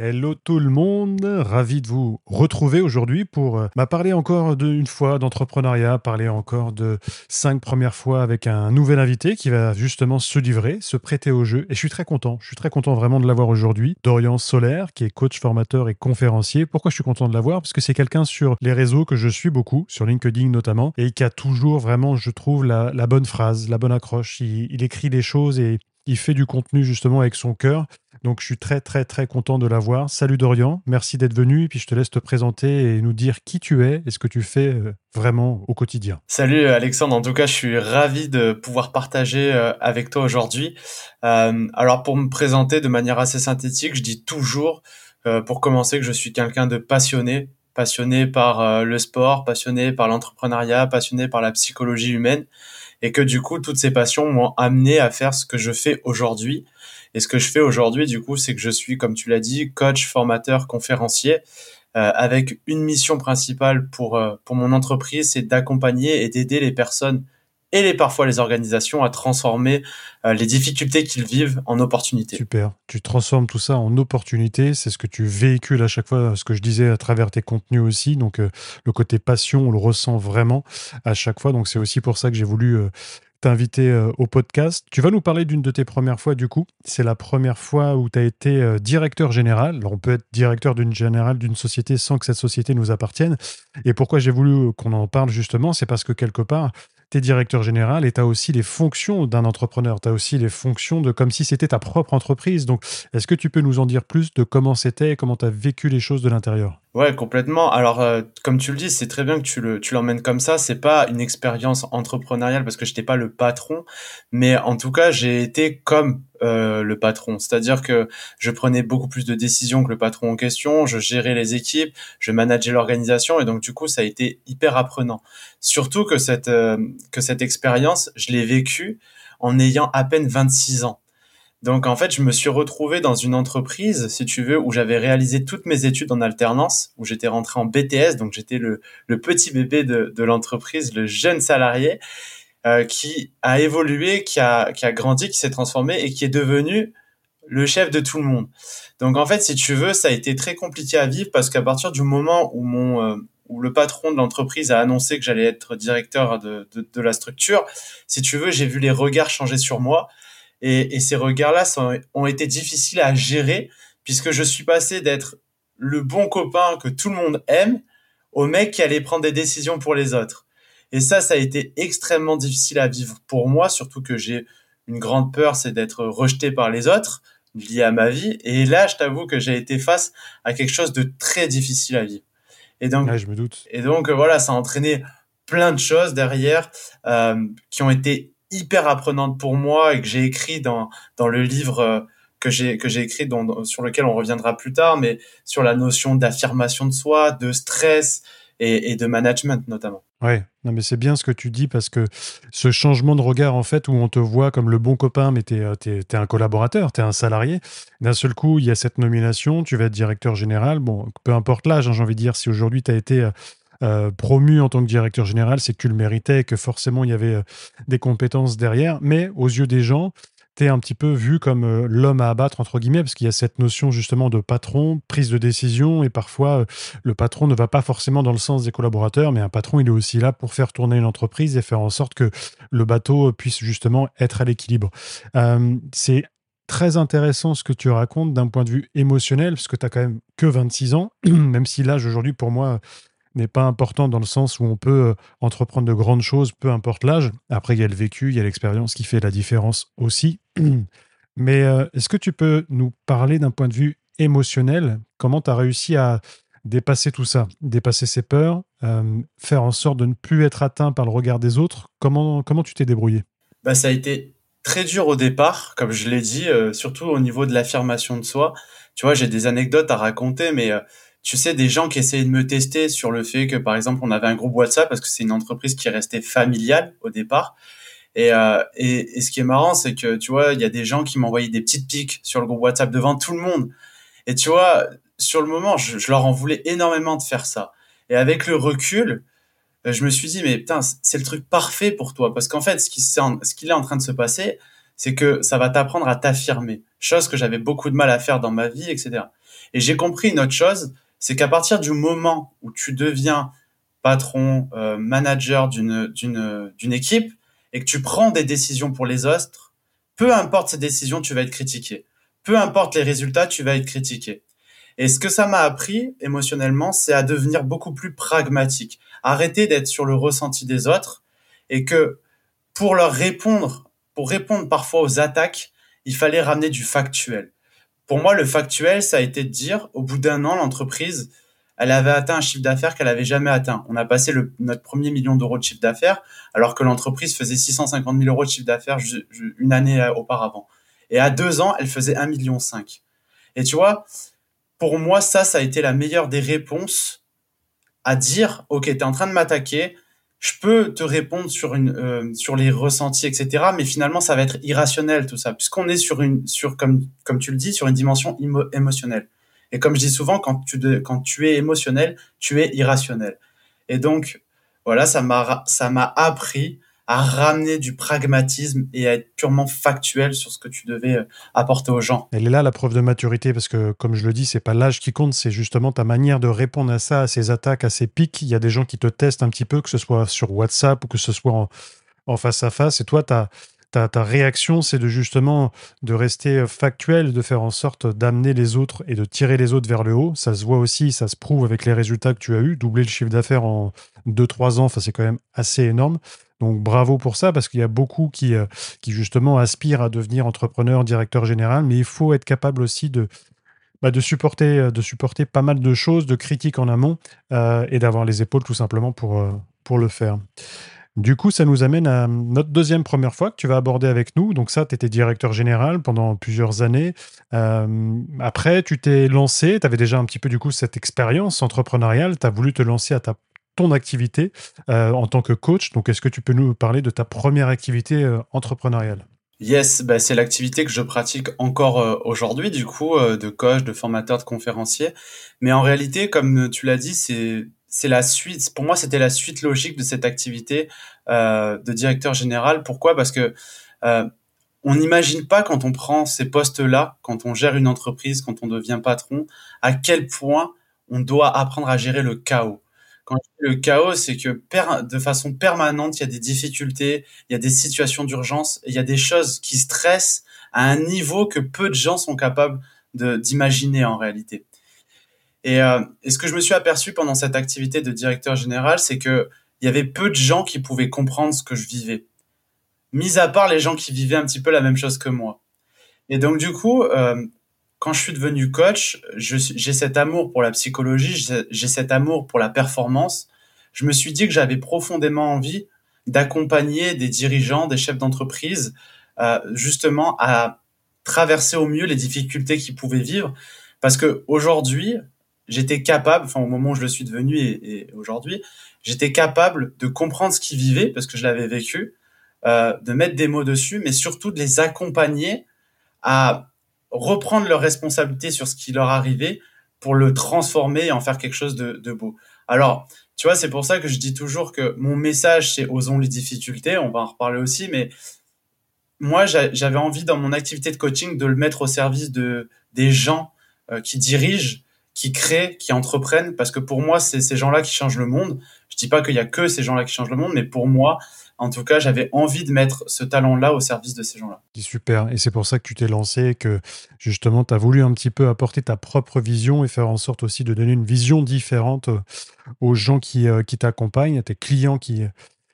Hello tout le monde, ravi de vous retrouver aujourd'hui pour euh, m'a parler encore d'une fois d'entrepreneuriat, parler encore de cinq premières fois avec un nouvel invité qui va justement se livrer, se prêter au jeu. Et je suis très content, je suis très content vraiment de l'avoir aujourd'hui. Dorian Solaire, qui est coach, formateur et conférencier. Pourquoi je suis content de l'avoir? Parce que c'est quelqu'un sur les réseaux que je suis beaucoup, sur LinkedIn notamment, et qui a toujours vraiment, je trouve, la, bonne phrase, la bonne accroche. il écrit les choses et il fait du contenu justement avec son cœur. Donc je suis très très très content de l'avoir. Salut Dorian, merci d'être venu et puis je te laisse te présenter et nous dire qui tu es et ce que tu fais euh, vraiment au quotidien. Salut Alexandre, en tout cas je suis ravi de pouvoir partager euh, avec toi aujourd'hui. Euh, alors pour me présenter de manière assez synthétique, je dis toujours pour commencer que je suis quelqu'un de passionné, passionné par le sport, passionné par l'entrepreneuriat, passionné par la psychologie humaine et que du coup toutes ces passions m'ont amené à faire ce que je fais aujourd'hui. Et ce que je fais aujourd'hui, du coup, c'est que je suis, comme tu l'as dit, coach, formateur, conférencier, euh, avec une mission principale pour euh, pour mon entreprise, c'est d'accompagner et d'aider les personnes et les, parfois les organisations à transformer euh, les difficultés qu'ils vivent en opportunités. Super. Tu transformes tout ça en opportunités. C'est ce que tu véhicules à chaque fois, ce que je disais à travers tes contenus aussi. Donc, le côté passion, on le ressent vraiment à chaque fois. Donc, c'est aussi pour ça que j'ai voulu t'inviter au podcast. Tu vas nous parler d'une de tes premières fois, du coup. C'est la première fois où tu as été directeur général. On peut être directeur d'une générale d'une société sans que cette société nous appartienne. Et pourquoi j'ai voulu qu'on en parle justement, c'est parce que quelque part, tu es directeur général et tu as aussi les fonctions d'un entrepreneur. Tu as aussi les fonctions de comme si c'était ta propre entreprise. Donc, est-ce que tu peux nous en dire plus de comment c'était et comment tu as vécu les choses de l'intérieur? Ouais, complètement. Alors, euh, comme tu le dis, c'est très bien que tu le, tu l'emmènes comme ça. C'est pas une expérience entrepreneuriale parce que je n'étais pas le patron, mais en tout cas, j'ai été comme euh, le patron. C'est-à-dire que je prenais beaucoup plus de décisions que le patron en question. Je gérais les équipes, je manageais l'organisation, et donc du coup, ça a été hyper apprenant. Surtout que cette euh, que cette expérience, je l'ai vécue en ayant à peine 26 ans. Donc en fait, je me suis retrouvé dans une entreprise, si tu veux, où j'avais réalisé toutes mes études en alternance, où j'étais rentré en BTS, donc j'étais le, le, petit bébé de, de l'entreprise, le jeune salarié, euh, qui a évolué, qui a, qui a grandi, qui s'est transformé et qui est devenu le chef de tout le monde. Donc en fait, si tu veux, ça a été très compliqué à vivre parce qu'à partir du moment où mon euh, où le patron de l'entreprise a annoncé que j'allais être directeur de, de, de, la structure, si tu veux, j'ai vu les regards changer sur moi et, ces regards-là ont été difficiles à gérer puisque je suis passé d'être le bon copain que tout le monde aime au mec qui allait prendre des décisions pour les autres. Et ça, ça a été extrêmement difficile à vivre pour moi, surtout que j'ai une grande peur, c'est d'être rejeté par les autres, lié à ma vie. Et là, je t'avoue que j'ai été face à quelque chose de très difficile à vivre. Et donc, je me doute. Et donc, voilà, ça a entraîné plein de choses derrière euh, qui ont été hyper apprenante pour moi et que j'ai écrit dans dans le livre euh, que j'ai que j'ai écrit dont, sur lequel on reviendra plus tard, mais sur la notion d'affirmation de soi, de stress et, et de management notamment. Ouais, non mais c'est bien ce que tu dis parce que ce changement de regard en fait où on te voit comme le bon copain mais tu es, es, un collaborateur, tu es un salarié, d'un seul coup il y a cette nomination, tu vas être directeur général, bon peu importe l'âge hein, j'ai envie de dire si aujourd'hui tu as été euh, euh, promu en tant que directeur général, c'est que tu le méritais, que forcément il y avait euh, des compétences derrière. Mais aux yeux des gens, un petit peu vu comme euh, l'homme à abattre, entre guillemets, parce qu'il y a cette notion justement de patron, prise de décision, et parfois le patron ne va pas forcément dans le sens des collaborateurs, mais un patron, il est aussi là pour faire tourner une entreprise et faire en sorte que le bateau puisse justement être à l'équilibre. c'est très intéressant ce que tu racontes d'un point de vue émotionnel, parce que tu as quand même que 26 ans, même si l'âge aujourd'hui, pour moi, n'est pas important dans le sens où on peut euh, entreprendre de grandes choses, peu importe l'âge. Après, il y a le vécu, il y a l'expérience qui fait la différence aussi. Mais euh, est-ce que tu peux nous parler d'un point de vue émotionnel? Comment tu as réussi à dépasser tout ça, dépasser ses peurs, euh, faire en sorte de ne plus être atteint par le regard des autres? Comment, comment tu t'es débrouillé? Bah, Ça a été très dur au départ, comme je l'ai dit, surtout au niveau de l'affirmation de soi. Tu vois, j'ai des anecdotes à raconter, mais tu sais, des gens qui essayaient de me tester sur le fait que, par exemple, on avait un groupe WhatsApp parce que c'est une entreprise qui restait familiale au départ. Et, euh, et, ce qui est marrant, c'est que, tu vois, il y a des gens qui m'envoyaient des petites piques sur le groupe WhatsApp devant tout le monde. Et tu vois, sur le moment, je, leur en voulais énormément de faire ça. Et avec le recul, euh, je me suis dit, mais putain, c'est le truc parfait pour toi. Parce qu'en fait, ce qui, ce qui est en train de se passer, c'est que ça va t'apprendre à t'affirmer. Chose que j'avais beaucoup de mal à faire dans ma vie, etc. Et j'ai compris une autre chose, c'est qu'à partir du moment où tu deviens patron, euh, manager d'une, d'une, d'une équipe, et que tu prends des décisions pour les autres, peu importe ces décisions, tu vas être critiqué. Peu importe les résultats, tu vas être critiqué. Et ce que ça m'a appris émotionnellement, c'est à devenir beaucoup plus pragmatique. Arrêter d'être sur le ressenti des autres et que pour leur répondre, pour répondre parfois aux attaques, il fallait ramener du factuel. Pour moi, le factuel, ça a été de dire, au bout d'un an, l'entreprise, elle avait atteint un chiffre d'affaires qu'elle avait jamais atteint. On a passé notre premier million d'euros de chiffre d'affaires, alors que l'entreprise faisait 650 000 euros de chiffre d'affaires une année euh, auparavant. Et à deux ans, elle faisait 1,5 million. Et tu vois, pour moi, ça, ça a été la meilleure des réponses à dire, OK, tu es en train de m'attaquer, je peux te répondre sur une euh, sur les ressentis, etc. Mais finalement, ça va être irrationnel tout ça, puisqu'on est sur une sur comme comme tu le dis sur une dimension émotionnelle. Et comme je dis souvent, quand tu quand tu es émotionnel, tu es irrationnel. Et donc voilà, ça m'a ça m'a appris à ramener du pragmatisme et à être purement factuel sur ce que tu devais euh, apporter aux gens. Elle est là la preuve de maturité parce que, comme je le dis, c'est pas l'âge qui compte, c'est justement ta manière de répondre à ça, à ces attaques, à ces pics. Il y a des gens qui te testent un petit peu, que ce soit sur WhatsApp ou que ce soit en, face à face. Et toi, tu as ta, ta, réaction, c'est de justement de rester factuel, de faire en sorte d'amener les autres et de tirer les autres vers le haut. Ça se voit aussi, ça se prouve avec les résultats que tu as eu. Doubler le chiffre d'affaires en 2-3 ans, c'est quand même assez énorme. Donc bravo pour ça, parce qu'il y a beaucoup qui, euh, qui justement aspirent à devenir entrepreneur, directeur général, mais il faut être capable aussi de, bah, euh, supporter pas mal de choses, de critiques en amont, euh, et d'avoir les épaules tout simplement pour, pour le faire. Du coup, ça nous amène à notre deuxième première fois que tu vas aborder avec nous. Donc ça, tu étais directeur général pendant plusieurs années. après, tu t'es lancé, tu avais déjà un petit peu du coup cette expérience entrepreneuriale, tu as voulu te lancer à ta ton activité euh, en tant que coach. Donc, est-ce que tu peux nous parler de ta première activité euh, entrepreneuriale? Yes, bah, c'est l'activité que je pratique encore euh, aujourd'hui, du coup, de coach, de formateur, de conférencier. Mais en réalité, comme tu l'as dit, c'est la suite. Pour moi, c'était la suite logique de cette activité de directeur général. Pourquoi? Parce que on n'imagine pas quand on prend ces postes-là, quand on gère une entreprise, quand on devient patron, à quel point on doit apprendre à gérer le chaos. Quand je dis le chaos, c'est que de façon permanente, il y a des difficultés, il y a des situations d'urgence, il y a des choses qui stressent à un niveau que peu de gens sont capables d'imaginer en réalité. Et, euh, et, ce que je me suis aperçu pendant cette activité de directeur général, c'est que il y avait peu de gens qui pouvaient comprendre ce que je vivais, mis à part les gens qui vivaient un petit peu la même chose que moi. Et donc du coup, euh, quand je suis devenu coach, j'ai cet amour pour la psychologie, j'ai cet amour pour la performance. Je me suis dit que j'avais profondément envie d'accompagner des dirigeants, des chefs d'entreprise, euh, justement à traverser au mieux les difficultés qu'ils pouvaient vivre. Parce que aujourd'hui, j'étais capable, enfin au moment où je le suis devenu et, aujourd'hui, j'étais capable de comprendre ce qu'ils vivaient parce que je l'avais vécu, euh, de mettre des mots dessus, mais surtout de les accompagner à reprendre leur responsabilité sur ce qui leur arrivait pour le transformer et en faire quelque chose de, beau. Alors, tu vois, c'est pour ça que je dis toujours que mon message, c'est osons les difficultés, on va en reparler aussi, mais moi, j'avais envie dans mon activité de coaching de le mettre au service de des gens euh, qui dirigent, qui créent, qui entreprennent, parce que pour moi, c'est ces gens-là qui changent le monde. Je dis pas qu'il y a que ces gens-là qui changent le monde, mais pour moi, en tout cas, j'avais envie de mettre ce talent-là au service de ces gens-là. Super. Et c'est pour ça que tu t'es lancé, que justement, tu as voulu un petit peu apporter ta propre vision et faire en sorte aussi de donner une vision différente euh, aux gens qui, euh, qui t'accompagnent, à tes clients qui,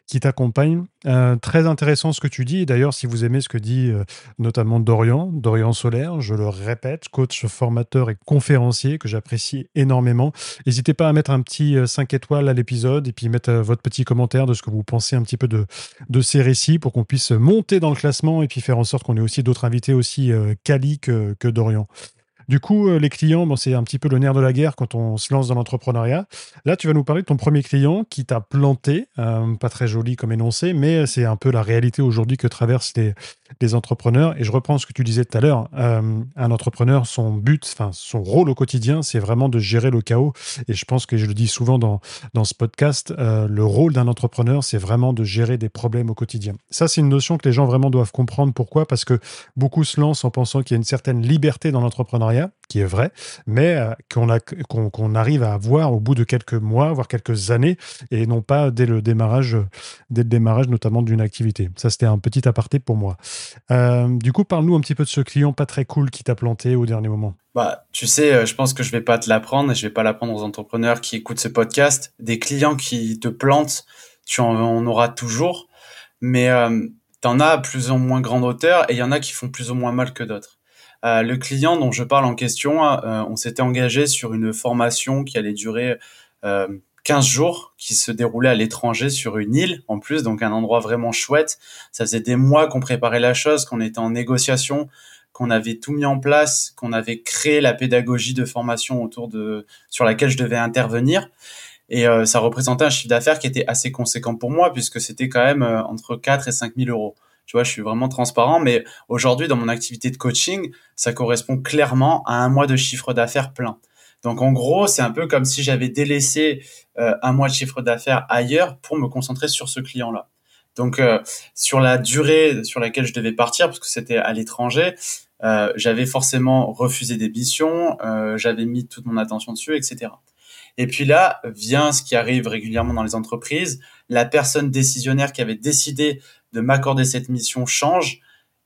qui t'accompagnent. Euh, très intéressant ce que tu dis. D'ailleurs, si vous aimez ce que dit euh, notamment Dorian, Dorian Solaire, je le répète, coach, formateur et conférencier que j'apprécie énormément. N'hésitez pas à mettre un petit 5 étoiles à l'épisode et puis mettre votre petit commentaire de ce que vous pensez un petit peu de, de ces récits pour qu'on puisse monter dans le classement et puis faire en sorte qu'on ait aussi d'autres invités aussi quali que, que Dorian. Du coup, euh, les clients, bon, c'est un petit peu le nerf de la guerre quand on se lance dans l'entrepreneuriat. Là, tu vas nous parler de ton premier client qui t'a planté, euh, pas très joli comme énoncé, mais c'est un peu la réalité aujourd'hui que traversent les, entrepreneurs. Et je reprends ce que tu disais tout à l'heure. Euh, un entrepreneur, son but, son rôle au quotidien, c'est vraiment de gérer le chaos. Et je pense que je le dis souvent dans, dans ce podcast, le rôle d'un entrepreneur, c'est vraiment de gérer des problèmes au quotidien. Ça, c'est une notion que les gens vraiment doivent comprendre. Pourquoi? Parce que beaucoup se lancent en pensant qu'il y a une certaine liberté dans l'entrepreneuriat qui est vrai, mais euh, qu'on arrive à avoir au bout de quelques mois, voire quelques années, et non pas dès le démarrage, dès le démarrage notamment d'une activité. Ça, c'était un petit aparté pour moi. Euh, du coup, parle-nous un petit peu de ce client pas très cool qui t'a planté au dernier moment. Bah, tu sais, euh, je pense que je vais pas te l'apprendre et je vais pas l'apprendre aux entrepreneurs qui écoutent ce podcast. Des clients qui te plantent, tu en, auras toujours, mais tu en as plus ou moins grande hauteur et il y en a qui font plus ou moins mal que d'autres. Euh, le client dont je parle en question, euh, on s'était engagé sur une formation qui allait durer 15 euh, jours, qui se déroulait à l'étranger sur une île en plus, donc un endroit vraiment chouette. Ça faisait des mois qu'on préparait la chose, qu'on était en négociation, qu'on avait tout mis en place, qu'on avait créé la pédagogie de formation autour de sur laquelle je devais intervenir. Et ça représentait un chiffre d'affaires qui était assez conséquent pour moi puisque c'était quand même entre 4 et 5 000 euros. Tu vois, je suis vraiment transparent, mais aujourd'hui, dans mon activité de coaching, ça correspond clairement à un mois de chiffre d'affaires plein. Donc, en gros, c'est un peu comme si j'avais délaissé euh, un mois de chiffre d'affaires ailleurs pour me concentrer sur ce client-là. Donc, euh, sur la durée sur laquelle je devais partir, parce que c'était à l'étranger, euh, j'avais forcément refusé des missions, j'avais mis toute mon attention dessus, etc. Et puis là vient ce qui arrive régulièrement dans les entreprises, la personne décisionnaire qui avait décidé de m'accorder cette mission change.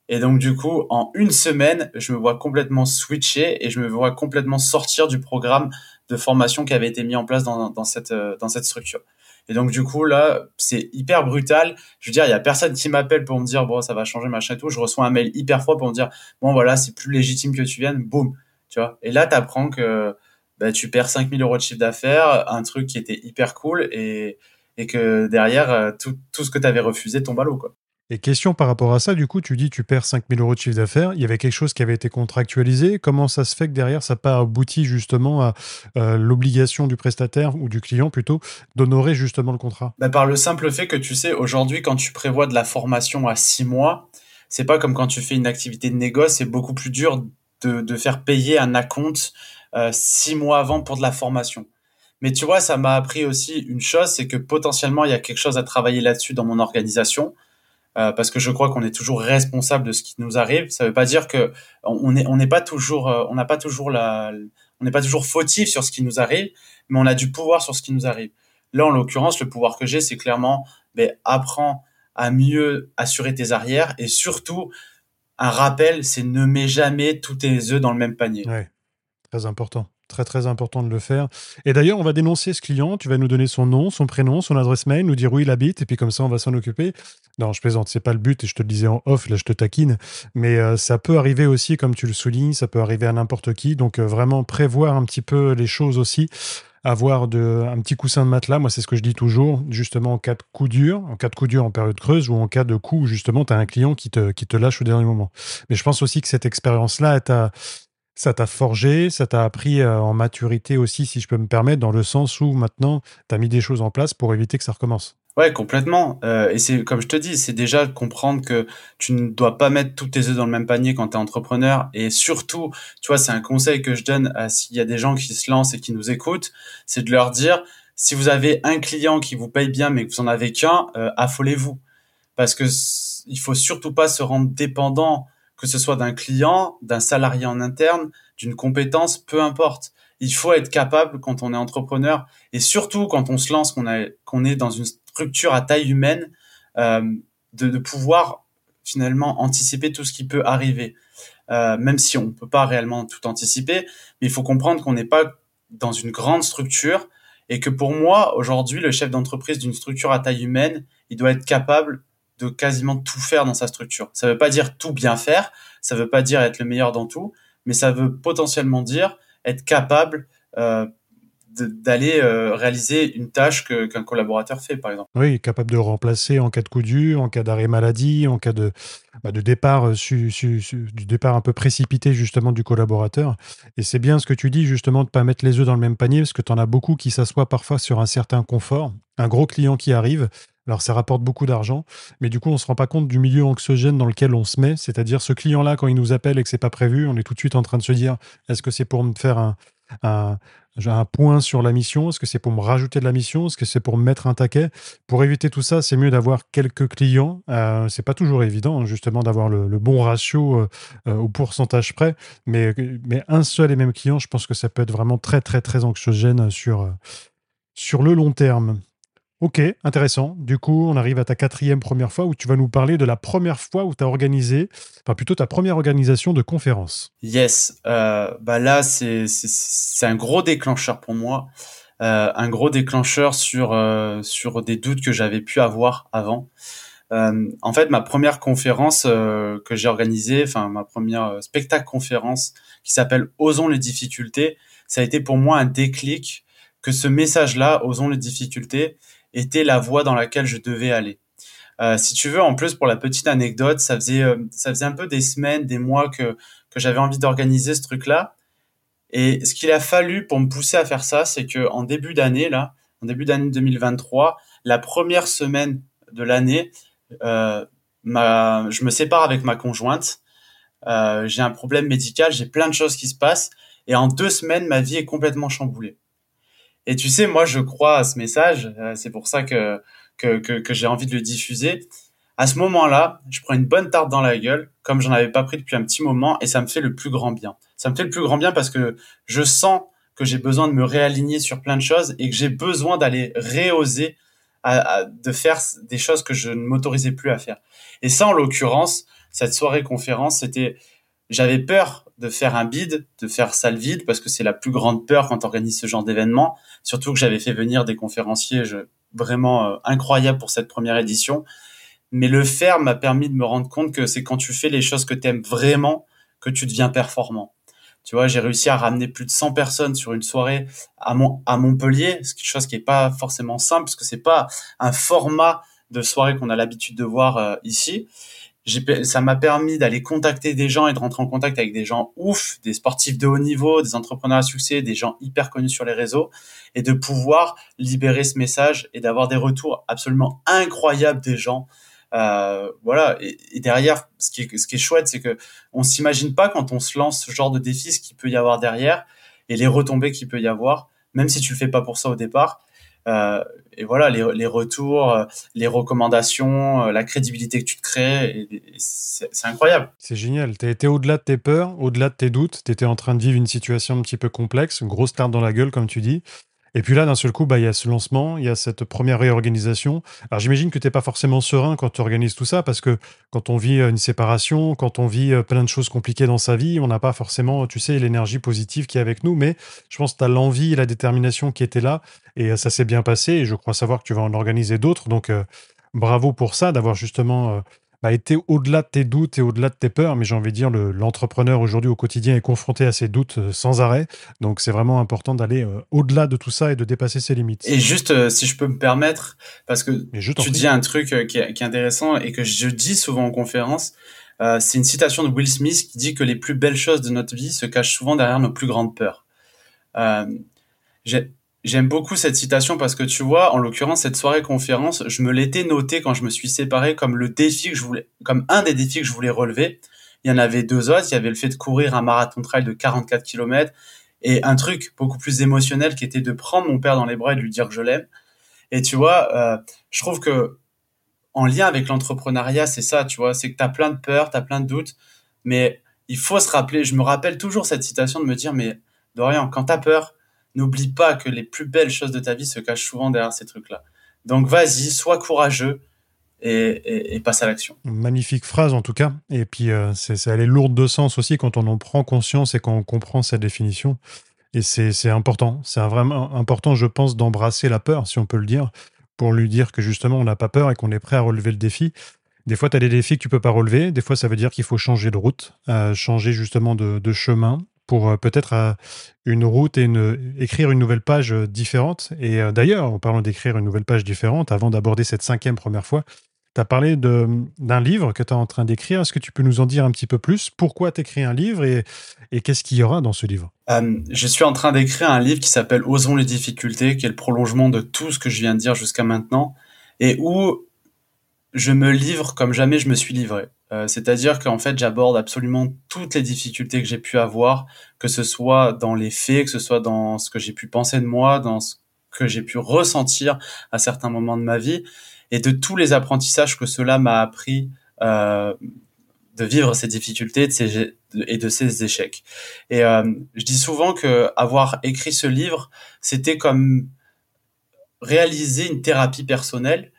Et donc, du coup, en une semaine, je me vois complètement switcher et je me vois complètement sortir du programme de formation qui avait été mis en place dans, cette, euh, dans cette structure. Et donc, du coup, là, c'est hyper brutal. Je veux dire, il y a personne qui m'appelle pour me dire, bon, ça va changer, machin et tout. Je reçois un mail hyper froid pour me dire, bon, voilà, c'est plus légitime que tu viennes. Boum. Tu vois? Et là, tu apprends que bah, tu perds 5000 euros de chiffre d'affaires, un truc qui était hyper cool et, et que derrière, euh, tout, tout ce que tu avais refusé tombe à l'eau. Quoi. Et question par rapport à ça, du coup, tu dis tu perds 5000 euros de chiffre d'affaires, il y avait quelque chose qui avait été contractualisé. Comment ça se fait que derrière, ça n'a pas abouti justement à euh, l'obligation du prestataire ou du client plutôt d'honorer justement le contrat? Bah, Par le simple fait que tu sais, aujourd'hui, quand tu prévois de la formation à six mois, c'est pas comme quand tu fais une activité de négoce, c'est beaucoup plus dur de, de, faire payer un acompte euh, six mois avant pour de la formation. Mais tu vois, ça m'a appris aussi une chose, c'est que potentiellement, il y a quelque chose à travailler là-dessus dans mon organisation. Euh, parce que je crois qu'on est toujours responsable de ce qui nous arrive. Ça ne veut pas dire que on n'est pas toujours, euh, on n'a pas toujours la, on n'est pas toujours fautif sur ce qui nous arrive, mais on a du pouvoir sur ce qui nous arrive. Là, en l'occurrence, le pouvoir que j'ai, c'est clairement, ben, apprends à mieux assurer tes arrières et surtout, un rappel, c'est ne mets jamais tous tes œufs dans le même panier. Ouais, très important. Très très important de le faire. Et d'ailleurs, on va dénoncer ce client. Tu vas nous donner son nom, son prénom, son adresse mail, nous dire où il habite, et puis comme ça, on va s'en occuper. Non, je plaisante, c'est pas le but. Et je te le disais en off, là, je te taquine. Mais euh, ça peut arriver aussi, comme tu le soulignes, ça peut arriver à n'importe qui. Donc euh, vraiment prévoir un petit peu les choses aussi. Avoir de, un petit coussin de matelas, moi c'est ce que je dis toujours, justement en cas de coup dur, en cas de coup dur en période creuse ou en cas de coup justement tu as un client qui te, lâche au dernier moment. Mais je pense aussi que cette expérience-là, t'a ça t'a forgé, ça t'a appris euh, en maturité aussi, si je peux me permettre, dans le sens où maintenant, tu as mis des choses en place pour éviter que ça recommence. Ouais, complètement. Euh, et c'est comme je te dis, c'est déjà comprendre que tu ne dois pas mettre tous tes œufs dans le même panier quand tu es entrepreneur. Et surtout, tu vois, c'est un conseil que je donne à s'il y a des gens qui se lancent et qui nous écoutent, c'est de leur dire, si vous avez un client qui vous paye bien mais que vous en avez qu'un, euh, affolez-vous. Parce que il faut surtout pas se rendre dépendant que ce soit d'un client, d'un salarié en interne, d'une compétence, peu importe. Il faut être capable quand on est entrepreneur et surtout quand on se lance, qu'on est dans une structure à taille humaine, euh, de, de, pouvoir finalement anticiper tout ce qui peut arriver. Euh, même si on ne peut pas réellement tout anticiper, mais il faut comprendre qu'on n'est pas dans une grande structure Et que pour moi, aujourd'hui, le chef d'entreprise d'une structure à taille humaine, il doit être capable de quasiment tout faire dans sa structure. Ça veut pas dire tout bien faire, ça veut pas dire être le meilleur dans tout, mais ça veut potentiellement dire être capable euh, d'aller euh, réaliser une tâche qu'un collaborateur fait, par exemple. Oui, capable de remplacer en cas de coup dur, en cas d'arrêt maladie, en cas de, bah, de départ, euh, du départ un peu précipité justement du collaborateur. Et c'est bien ce que tu dis justement de ne pas mettre les œufs dans le même panier, parce que tu en as beaucoup qui s'assoient parfois sur un certain confort. Un gros client qui arrive, alors ça rapporte beaucoup d'argent, mais du coup on ne se rend pas compte du milieu anxiogène dans lequel on se met. C'est-à-dire ce client-là, quand il nous appelle et que c'est pas prévu, on est tout de suite en train de se dire est-ce que c'est pour me faire un, un, point sur la mission? Est-ce que c'est pour me rajouter de la mission? Est-ce que c'est pour me mettre un taquet? Pour éviter tout ça, c'est mieux d'avoir quelques clients. Euh, c'est pas toujours évident, hein, justement, d'avoir le, bon ratio euh, euh, au pourcentage près, mais, mais un seul et même client, je pense que ça peut être vraiment très, très, très anxiogène sur, sur le long terme. Ok, intéressant. Du coup, on arrive à ta quatrième première fois où tu vas nous parler de la première fois où tu as organisé, enfin plutôt ta première organisation de conférence. Yes, euh, bah là c'est un gros déclencheur pour moi, euh, un gros déclencheur sur euh, sur des doutes que j'avais pu avoir avant. en fait, ma première conférence que j'ai organisée, enfin ma première spectacle conférence qui s'appelle Osons les difficultés, ça a été pour moi un déclic que ce message-là, Osons les difficultés, était la voie dans laquelle je devais aller. Euh, si tu veux, en plus pour la petite anecdote, ça faisait euh, ça faisait un peu des semaines, des mois que que j'avais envie d'organiser ce truc-là. Et ce qu'il a fallu pour me pousser à faire ça, c'est que en début d'année là, en début d'année 2023, la première semaine de l'année, euh, je me sépare avec ma conjointe. J'ai un problème médical, j'ai plein de choses qui se passent, et en deux semaines, ma vie est complètement chamboulée. Et tu sais, moi, je crois à ce message. Euh, c'est pour ça que, que, que, j'ai envie de le diffuser. À ce moment-là, je prends une bonne tarte dans la gueule, comme j'en avais pas pris depuis un petit moment, et ça me fait le plus grand bien. Ça me fait le plus grand bien parce que je sens que j'ai besoin de me réaligner sur plein de choses et que j'ai besoin d'aller réoser à, de faire des choses que je ne m'autorisais plus à faire. Et ça, en l'occurrence, cette soirée conférence, c'était, j'avais peur de faire un bide, de faire ça le vide, parce que c'est la plus grande peur quand on organise ce genre d'événement. Surtout que j'avais fait venir des conférenciers vraiment euh, incroyables pour cette première édition. Mais le faire m'a permis de me rendre compte que c'est quand tu fais les choses que tu aimes vraiment que tu deviens performant. Tu vois, j'ai réussi à ramener plus de 100 personnes sur une soirée à, à Montpellier, c'est quelque chose qui est pas forcément simple, parce que c'est pas un format de soirée qu'on a l'habitude de voir euh, ici ça m'a permis d'aller contacter des gens et de rentrer en contact avec des gens ouf, des sportifs de haut niveau, des entrepreneurs à succès, des gens hyper connus sur les réseaux, et de pouvoir libérer ce message et d'avoir des retours absolument incroyables des gens. Euh, voilà. Et, derrière, ce qui est, ce qui est chouette, c'est que on s'imagine pas quand on se lance ce genre de défi ce qu'il peut y avoir derrière et les retombées qu'il peut y avoir, même si tu le fais pas pour ça au départ. Euh, et voilà, les, retours, euh, les recommandations, euh, la crédibilité que tu te crées, c'est incroyable. C'est génial. Tu as été au-delà de tes peurs, au-delà de tes doutes. Tu étais en train de vivre une situation un petit peu complexe, une grosse tarte dans la gueule, comme tu dis. Et puis là, d'un seul coup, bah, il y a ce lancement, il y a cette première réorganisation. Alors j'imagine que tu n'es pas forcément serein quand tu organises tout ça, parce que quand on vit euh, une séparation, quand on vit euh, plein de choses compliquées dans sa vie, on n'a pas forcément, tu sais, l'énergie positive qui est avec nous, mais je pense que tu as l'envie et la détermination qui étaient là, et euh, ça s'est bien passé, et je crois savoir que tu vas en organiser d'autres. Donc bravo pour ça, d'avoir justement bah, été au-delà de tes doutes et au-delà de tes peurs, mais j'ai envie de dire, l'entrepreneur aujourd'hui au quotidien est confronté à ses doutes euh, sans arrêt. Donc c'est vraiment important d'aller euh, au-delà de tout ça et de dépasser ses limites. Et juste, euh, si je peux me permettre, parce que tu dis un truc qui est, qui, est, intéressant et que je dis souvent en conférence, c'est une citation de Will Smith qui dit que les plus belles choses de notre vie se cachent souvent derrière nos plus grandes peurs. j'ai J'aime beaucoup cette citation parce que tu vois, en l'occurrence, cette soirée conférence, je me l'étais noté quand je me suis séparé comme le défi que je voulais, comme un des défis que je voulais relever. Il y en avait deux autres. Il y avait le fait de courir un marathon trail de 44 km et un truc beaucoup plus émotionnel qui était de prendre mon père dans les bras et de lui dire que je l'aime. Et tu vois, euh, je trouve que en lien avec l'entrepreneuriat, c'est ça, tu vois, c'est que tu as plein de peurs, tu as plein de doutes, mais il faut se rappeler, je me rappelle toujours cette citation de me dire, mais Dorian, quand tu as peur, n'oublie pas que les plus belles choses de ta vie se cachent souvent derrière ces trucs-là. Donc vas-y, sois courageux et, passe à l'action. Magnifique phrase en tout cas. Et puis, euh, c'est, elle est lourde de sens aussi quand on en prend conscience et quand on comprend sa définition. Et c'est important. C'est vraiment important, je pense, d'embrasser la peur, si on peut le dire, pour lui dire que justement, on n'a pas peur et qu'on est prêt à relever le défi. Des fois, tu as des défis que tu peux pas relever. Des fois, ça veut dire qu'il faut changer de route, euh, changer justement de, chemin pour euh, peut-être euh, une route et écrire une nouvelle page différente. Et d'ailleurs, en parlant d'écrire une nouvelle page différente, avant d'aborder cette cinquième première fois, tu as parlé d'un livre que tu es en train d'écrire. Est-ce que tu peux nous en dire un petit peu plus? Pourquoi tu écris un livre et qu'est-ce qu'il y aura dans ce livre? Je suis en train d'écrire un livre qui s'appelle Osons les difficultés, qui est le prolongement de tout ce que je viens de dire jusqu'à maintenant, et où je me livre comme jamais je me suis livré. Euh, c'est-à-dire qu'en fait, j'aborde absolument toutes les difficultés que j'ai pu avoir, que ce soit dans les faits, que ce soit dans ce que j'ai pu penser de moi, dans ce que j'ai pu ressentir à certains moments de ma vie, et de tous les apprentissages que cela m'a appris euh, de vivre ces difficultés et de ces échecs. Et euh, je dis souvent que avoir écrit ce livre, c'était comme réaliser une thérapie personnelle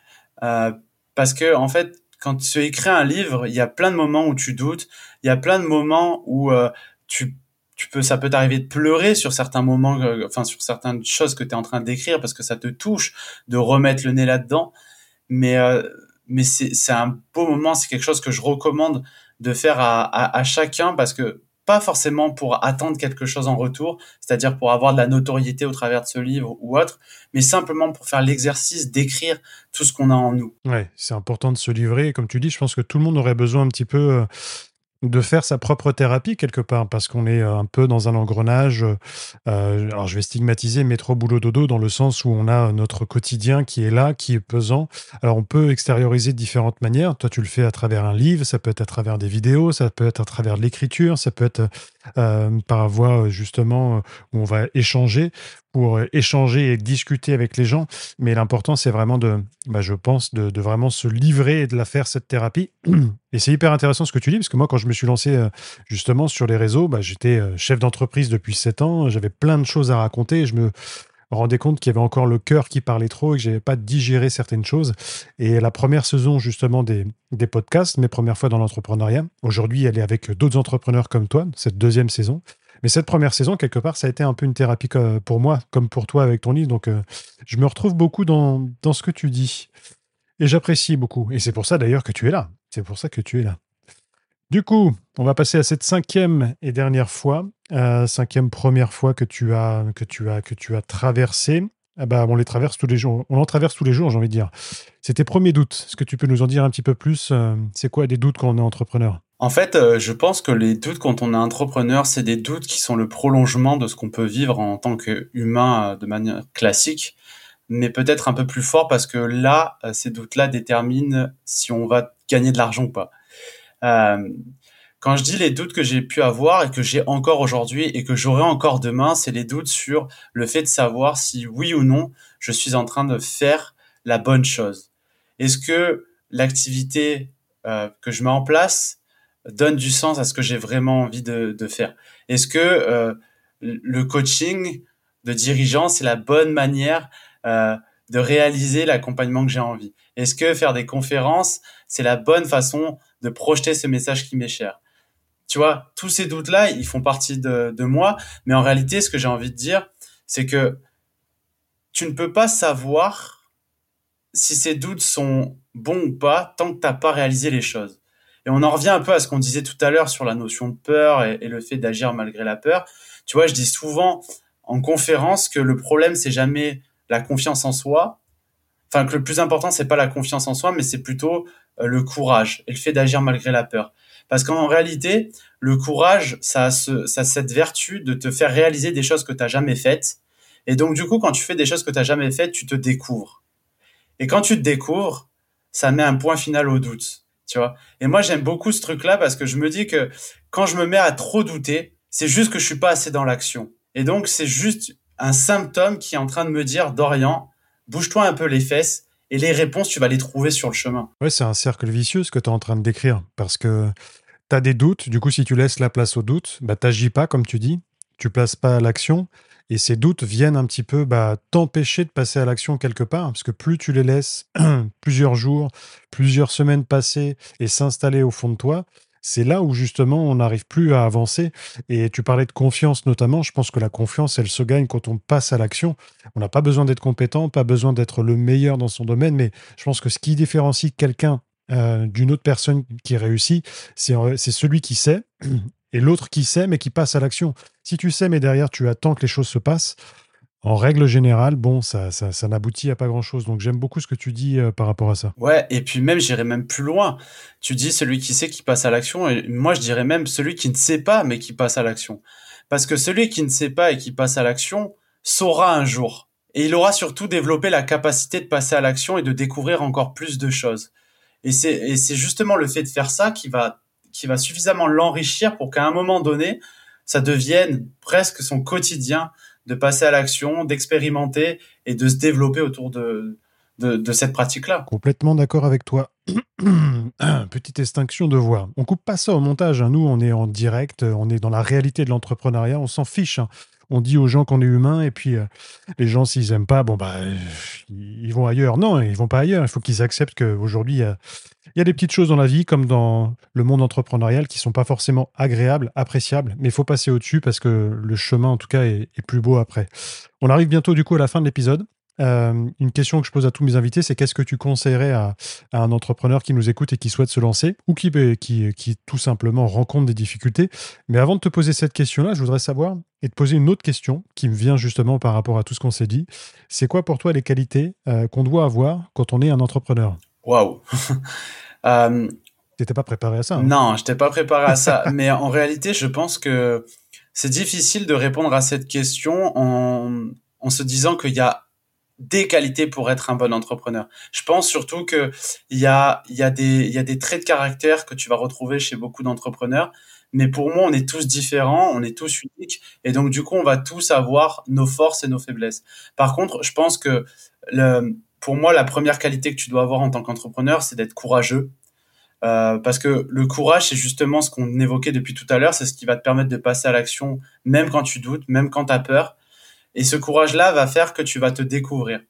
parce que en fait, quand tu écris un livre, il y a plein de moments où tu doutes, il y a plein de moments où euh, tu tu peux ça peut t'arriver de pleurer sur certains moments euh, enfin sur certaines choses que tu es en train d'écrire parce que ça te touche de remettre le nez là-dedans. Mais euh, mais c'est c'est un beau moment c'est quelque chose que je recommande de faire à, à, à chacun parce que pas forcément pour attendre quelque chose en retour, c'est-à-dire pour avoir de la notoriété au travers de ce livre ou autre, mais simplement pour faire l'exercice d'écrire tout ce qu'on a en nous. Ouais, c'est important de se livrer. comme tu dis, je pense que tout le monde aurait besoin un petit peu euh, de faire sa propre thérapie quelque part, parce qu'on est euh, un peu dans un engrenage, euh, alors je vais stigmatiser métro boulot dodo dans le sens où on a notre quotidien qui est là, qui est pesant. Alors on peut extérioriser de différentes manières. Toi, tu le fais à travers un livre, ça peut être à travers des vidéos, ça peut être à travers de l'écriture, ça peut être euh, par voie justement où on va échanger pour échanger et discuter avec les gens. Mais l'important, c'est vraiment de, bah, je pense, de, de, vraiment se livrer et de la faire, cette thérapie. Et c'est hyper intéressant ce que tu dis, parce que moi, quand je me suis lancé euh, justement sur les réseaux, bah, j'étais euh, chef d'entreprise depuis 7 ans, j'avais plein de choses à raconter, je me rendais compte qu'il y avait encore le cœur qui parlait trop et que j'avais pas digéré certaines choses. Et la première saison justement des, des podcasts, mes premières fois dans l'entrepreneuriat, aujourd'hui elle est avec d'autres entrepreneurs comme toi, cette deuxième saison. Mais cette première saison, quelque part, ça a été un peu une thérapie pour moi, comme pour toi avec ton livre. Donc, euh, je me retrouve beaucoup dans, dans ce que tu dis. Et j'apprécie beaucoup. Et c'est pour ça d'ailleurs que tu es là. C'est pour ça que tu es là. Du coup, on va passer à cette cinquième et dernière fois, euh, cinquième première fois que tu as que tu as que tu as traversé. Ah bah, on les traverse tous les jours. On en traverse tous les jours, j'ai envie de dire. C'est tes premiers doutes. Est-ce que tu peux nous en dire un petit peu plus euh, C'est quoi des doutes quand on est entrepreneur? En fait, euh, je pense que les doutes quand on est entrepreneur, c'est des doutes qui sont le prolongement de ce qu'on peut vivre en tant qu'humain de manière classique mais peut-être un peu plus fort parce que là, euh, ces doutes-là déterminent si on va gagner de l'argent ou pas. Euh, quand je dis les doutes que j'ai pu avoir et que j'ai encore aujourd'hui et que j'aurai encore demain, c'est les doutes sur le fait de savoir si oui ou non je suis en train de faire la bonne chose. Est-ce que l'activité euh, que je mets en place donne du sens à ce que j'ai vraiment envie de, de faire. Est-ce que euh, le coaching de dirigeant, c'est la bonne manière euh, de réaliser l'accompagnement que j'ai envie? Est-ce que faire des conférences, c'est la bonne façon de projeter ce message qui m'est cher? Tu vois, tous ces doutes-là, ils font partie de, de moi, mais en réalité, ce que j'ai envie de dire, c'est que tu ne peux pas savoir si ces doutes sont bons ou pas tant que tu n'as pas réalisé les choses. Et on en revient un peu à ce qu'on disait tout à l'heure sur la notion de peur et, le fait d'agir malgré la peur. Tu vois, je dis souvent en conférence que le problème, c'est jamais la confiance en soi. Enfin, que le plus important, c'est pas la confiance en soi, mais c'est plutôt euh, le courage et le fait d'agir malgré la peur. Parce qu'en réalité, le courage, ça a, ça a cette vertu de te faire réaliser des choses que tu jamais faites. Et donc, du coup, quand tu fais des choses que tu jamais faites, tu te découvres. Et quand tu te découvres, ça met un point final au doute. Tu vois Et moi, j'aime beaucoup ce truc-là parce que je me dis que quand je me mets à trop douter, c'est juste que je suis pas assez dans l'action. Et donc, c'est juste un symptôme qui est en train de me dire Dorian, bouge-toi un peu les fesses et les réponses, tu vas les trouver sur le chemin. Ouais, c'est un cercle vicieux ce que tu es en train de décrire parce que tu as des doutes. Du coup, si tu laisses la place aux doutes, bah, tu pas, comme tu dis, tu places pas l'action. Et ces doutes viennent un petit peu bah, t'empêcher de passer à l'action quelque part, parce que plus tu les laisses plusieurs jours, plusieurs semaines passer et s'installer au fond de toi, c'est là où justement on n'arrive plus à avancer. Et tu parlais de confiance notamment. Je pense que la confiance, elle se gagne quand on passe à l'action. On n'a pas besoin d'être compétent, pas besoin d'être le meilleur dans son domaine, mais je pense que ce qui différencie quelqu'un euh, d'une autre personne qui réussit, c'est celui qui sait et l'autre qui sait mais qui passe à l'action. Si tu sais mais derrière tu attends que les choses se passent, en règle générale, bon, ça, ça, n'aboutit à pas grand-chose. Donc j'aime beaucoup ce que tu dis euh, par rapport à ça. Ouais, et puis même, j'irais même plus loin. Tu dis celui qui sait qui passe à l'action, et moi je dirais même celui qui ne sait pas mais qui passe à l'action. Parce que celui qui ne sait pas et qui passe à l'action saura un jour. Et il aura surtout développé la capacité de passer à l'action et de découvrir encore plus de choses. Et c'est justement le fait de faire ça qui va, qui va suffisamment l'enrichir pour qu'à un moment donné, ça devienne presque son quotidien de passer à l'action, d'expérimenter et de se développer autour de, de, cette pratique-là. Complètement d'accord avec toi. Petite extinction de voix. On coupe pas ça au montage. Hein. Nous, on est en direct, on est dans la réalité de l'entrepreneuriat, on s'en fiche. Hein. On dit aux gens qu'on est humain et puis euh, les gens, s'ils aiment pas, bon bah, ils vont ailleurs. Non, ils vont pas ailleurs. Il faut qu'ils acceptent qu'aujourd'hui, il y a, il y a des petites choses dans la vie, comme dans le monde entrepreneurial, qui sont pas forcément agréables, appréciables, mais il faut passer au-dessus parce que le chemin, en tout cas, est, plus beau après. On arrive bientôt, du coup, à la fin de l'épisode. Euh, une question que je pose à tous mes invités, c'est qu'est-ce que tu conseillerais à, un entrepreneur qui nous écoute et qui souhaite se lancer ou qui, qui, qui, tout simplement rencontre des difficultés? Mais avant de te poser cette question-là, je voudrais savoir et te poser une autre question qui me vient justement par rapport à tout ce qu'on s'est dit. C'est quoi pour toi les qualités euh, qu'on doit avoir quand on est un entrepreneur? Waouh euh, T'étais pas préparé à ça hein? Non, je n'étais pas préparé à ça. Mais en réalité, je pense que c'est difficile de répondre à cette question en, en se disant qu'il y a des qualités pour être un bon entrepreneur. Je pense surtout que il y a y a des y a des traits de caractère que tu vas retrouver chez beaucoup d'entrepreneurs, mais pour moi on est tous différents, on est tous uniques et donc du coup on va tous avoir nos forces et nos faiblesses. Par contre, je pense que le pour moi, la première qualité que tu dois avoir en tant qu'entrepreneur, c'est d'être courageux. Euh, parce que le courage, c'est justement ce qu'on évoquait depuis tout à l'heure, c'est ce qui va te permettre de passer à l'action, même quand tu doutes, même quand tu as peur. Et ce courage-là va faire que tu vas te découvrir.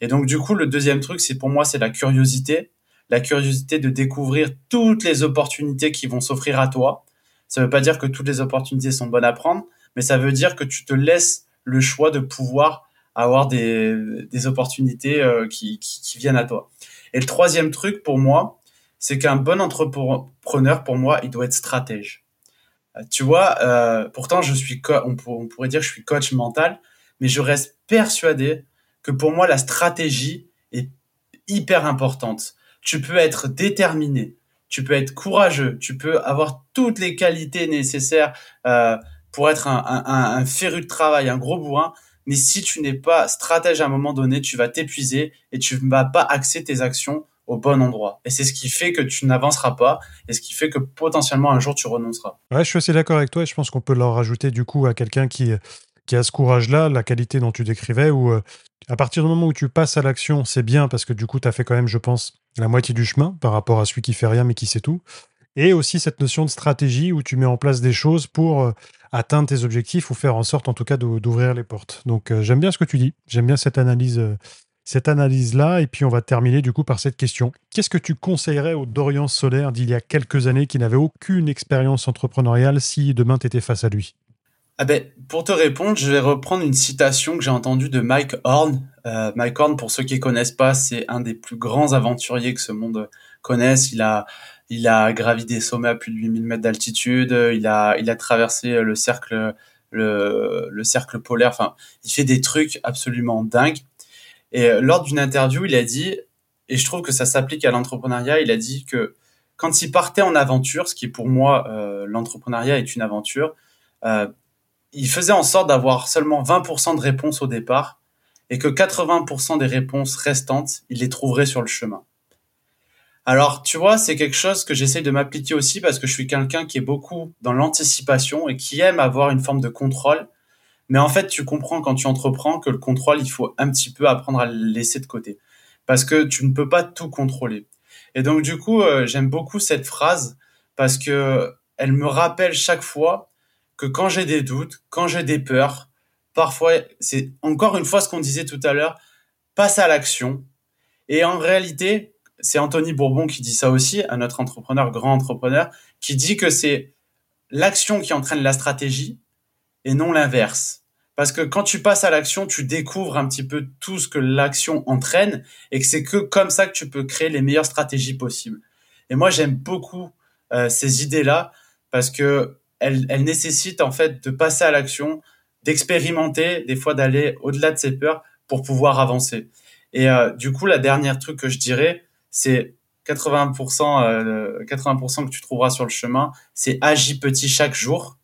Et donc, du coup, le deuxième truc, c'est pour moi, c'est la curiosité. La curiosité de découvrir toutes les opportunités qui vont s'offrir à toi. Ça ne veut pas dire que toutes les opportunités sont bonnes à prendre, mais ça veut dire que tu te laisses le choix de pouvoir avoir des, des opportunités euh, qui, qui, qui, viennent à toi. Et le troisième truc pour moi, c'est qu'un bon entrepreneur, pour moi, il doit être stratège. Euh, tu vois, euh, pourtant, je suis, on, on, pourrait dire que je suis coach mental, mais je reste persuadé que pour moi, la stratégie est hyper importante. Tu peux être déterminé, tu peux être courageux, tu peux avoir toutes les qualités nécessaires euh, pour être un, un, un, féru de travail, un gros bourrin, mais si tu n'es pas stratège à un moment donné, tu vas t'épuiser et tu ne vas pas axer tes actions au bon endroit. Et c'est ce qui fait que tu n'avanceras pas et ce qui fait que potentiellement un jour tu renonceras. Ouais, je suis assez d'accord avec toi et je pense qu'on peut leur rajouter du coup à quelqu'un qui, qui a ce courage-là, la qualité dont tu décrivais, où euh, à partir du moment où tu passes à l'action, c'est bien parce que du coup tu as fait quand même, je pense, la moitié du chemin par rapport à celui qui fait rien mais qui sait tout. Et aussi cette notion de stratégie où tu mets en place des choses pour euh, atteindre tes objectifs ou faire en sorte en tout cas d'ouvrir les portes. Donc euh, j'aime bien ce que tu dis, j'aime bien cette analyse. Cette analyse-là, et puis on va terminer du coup par cette question. Qu'est-ce que tu conseillerais au Dorian Solaire d'il y a quelques années qui n'avait aucune expérience entrepreneuriale si demain tu étais face à lui? Ah ben, pour te répondre, je vais reprendre une citation que j'ai entendue de Mike Horn. Mike Horn, pour ceux qui connaissent pas, c'est un des plus grands aventuriers que ce monde connaisse. Il a il a gravi des sommets à plus de 8000 mètres d'altitude. Il a, il a traversé le cercle, le, le cercle polaire. Enfin, il fait des trucs absolument dingues. Et euh, lors d'une interview, il a dit, et je trouve que ça s'applique à l'entrepreneuriat, il a dit que quand il partait en aventure, ce qui pour moi, euh, l'entrepreneuriat est une aventure, euh, il faisait en sorte d'avoir seulement 20% de réponses au départ et que 80% des réponses restantes, il les trouverait sur le chemin. Alors, tu vois, c'est quelque chose que j'essaye de m'appliquer aussi parce que je suis quelqu'un qui est beaucoup dans l'anticipation et qui aime avoir une forme de contrôle. Mais en fait, tu comprends quand tu entreprends que le contrôle, il faut un petit peu apprendre à le laisser de côté parce que tu ne peux pas tout contrôler. Et donc, du coup, euh, j'aime beaucoup cette phrase parce que elle me rappelle chaque fois que quand j'ai des doutes, quand j'ai des peurs, parfois, c'est encore une fois ce qu'on disait tout à l'heure, passe à l'action. Et en réalité, c'est Anthony Bourbon qui dit ça aussi, un autre entrepreneur, grand entrepreneur, qui dit que c'est l'action qui entraîne la stratégie et non l'inverse. Parce que quand tu passes à l'action, tu découvres un petit peu tout ce que l'action entraîne et que c'est que comme ça que tu peux créer les meilleures stratégies possibles. Et moi, j'aime beaucoup euh, ces idées-là parce que elles nécessitent en fait de passer à l'action, d'expérimenter, des fois d'aller au-delà de ses peurs pour pouvoir avancer. Et euh, du coup, la dernière truc que je dirais, c'est 80%, euh, 80% que tu trouveras sur le chemin, c'est agis petit chaque jour.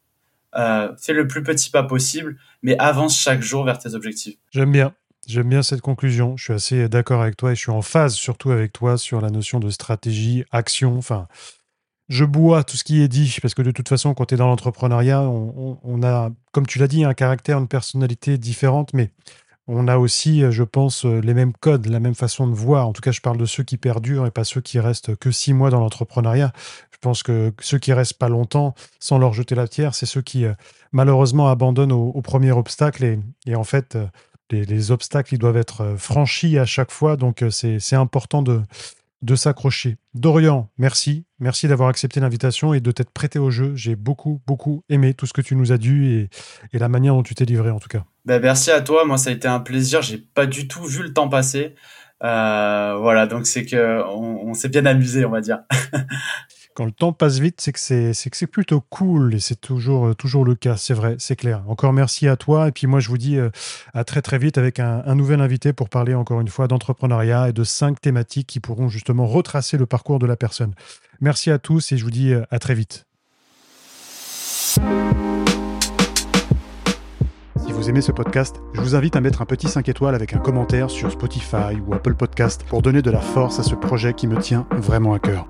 Euh, fais le plus petit pas possible, mais avance chaque jour vers tes objectifs. J'aime bien. J'aime bien cette conclusion. Je suis assez d'accord avec toi et je suis en phase surtout avec toi sur la notion de stratégie, action. Enfin, je bois tout ce qui est dit parce que de toute façon, quand tu es dans l'entrepreneuriat, on, a, comme tu l'as dit, un caractère, une personnalité différente, mais on a aussi, je pense, les mêmes codes, la même façon de voir. En tout cas, je parle de ceux qui perdurent et pas ceux qui restent que six mois dans l'entrepreneuriat. Je pense que ceux qui restent pas longtemps sans leur jeter la pierre, c'est ceux qui malheureusement abandonnent au, premier obstacle. Et, en fait, les, les, obstacles, ils doivent être franchis à chaque fois. Donc, c'est important de, de s'accrocher. Dorian, merci. Merci d'avoir accepté l'invitation et de t'être prêté au jeu. J'ai beaucoup, beaucoup aimé tout ce que tu nous as dit et, la manière dont tu t'es livré en tout cas. Ben, merci à toi. Moi, ça a été un plaisir. J'ai pas du tout vu le temps passer. Euh, voilà, donc c'est que on s'est bien amusé, on va dire. quand le temps passe vite, c'est que c'est, plutôt cool et c'est toujours, euh, toujours le cas, c'est vrai, c'est clair. Encore merci à toi et puis moi je vous dis euh, à très très vite avec un, un, nouvel invité pour parler encore une fois d'entrepreneuriat et de cinq thématiques qui pourront justement retracer le parcours de la personne. Merci à tous et je vous dis euh, à très vite. Si vous aimez ce podcast, je vous invite à mettre un petit 5 étoiles avec un commentaire sur Spotify ou Apple Podcast pour donner de la force à ce projet qui me tient vraiment à cœur.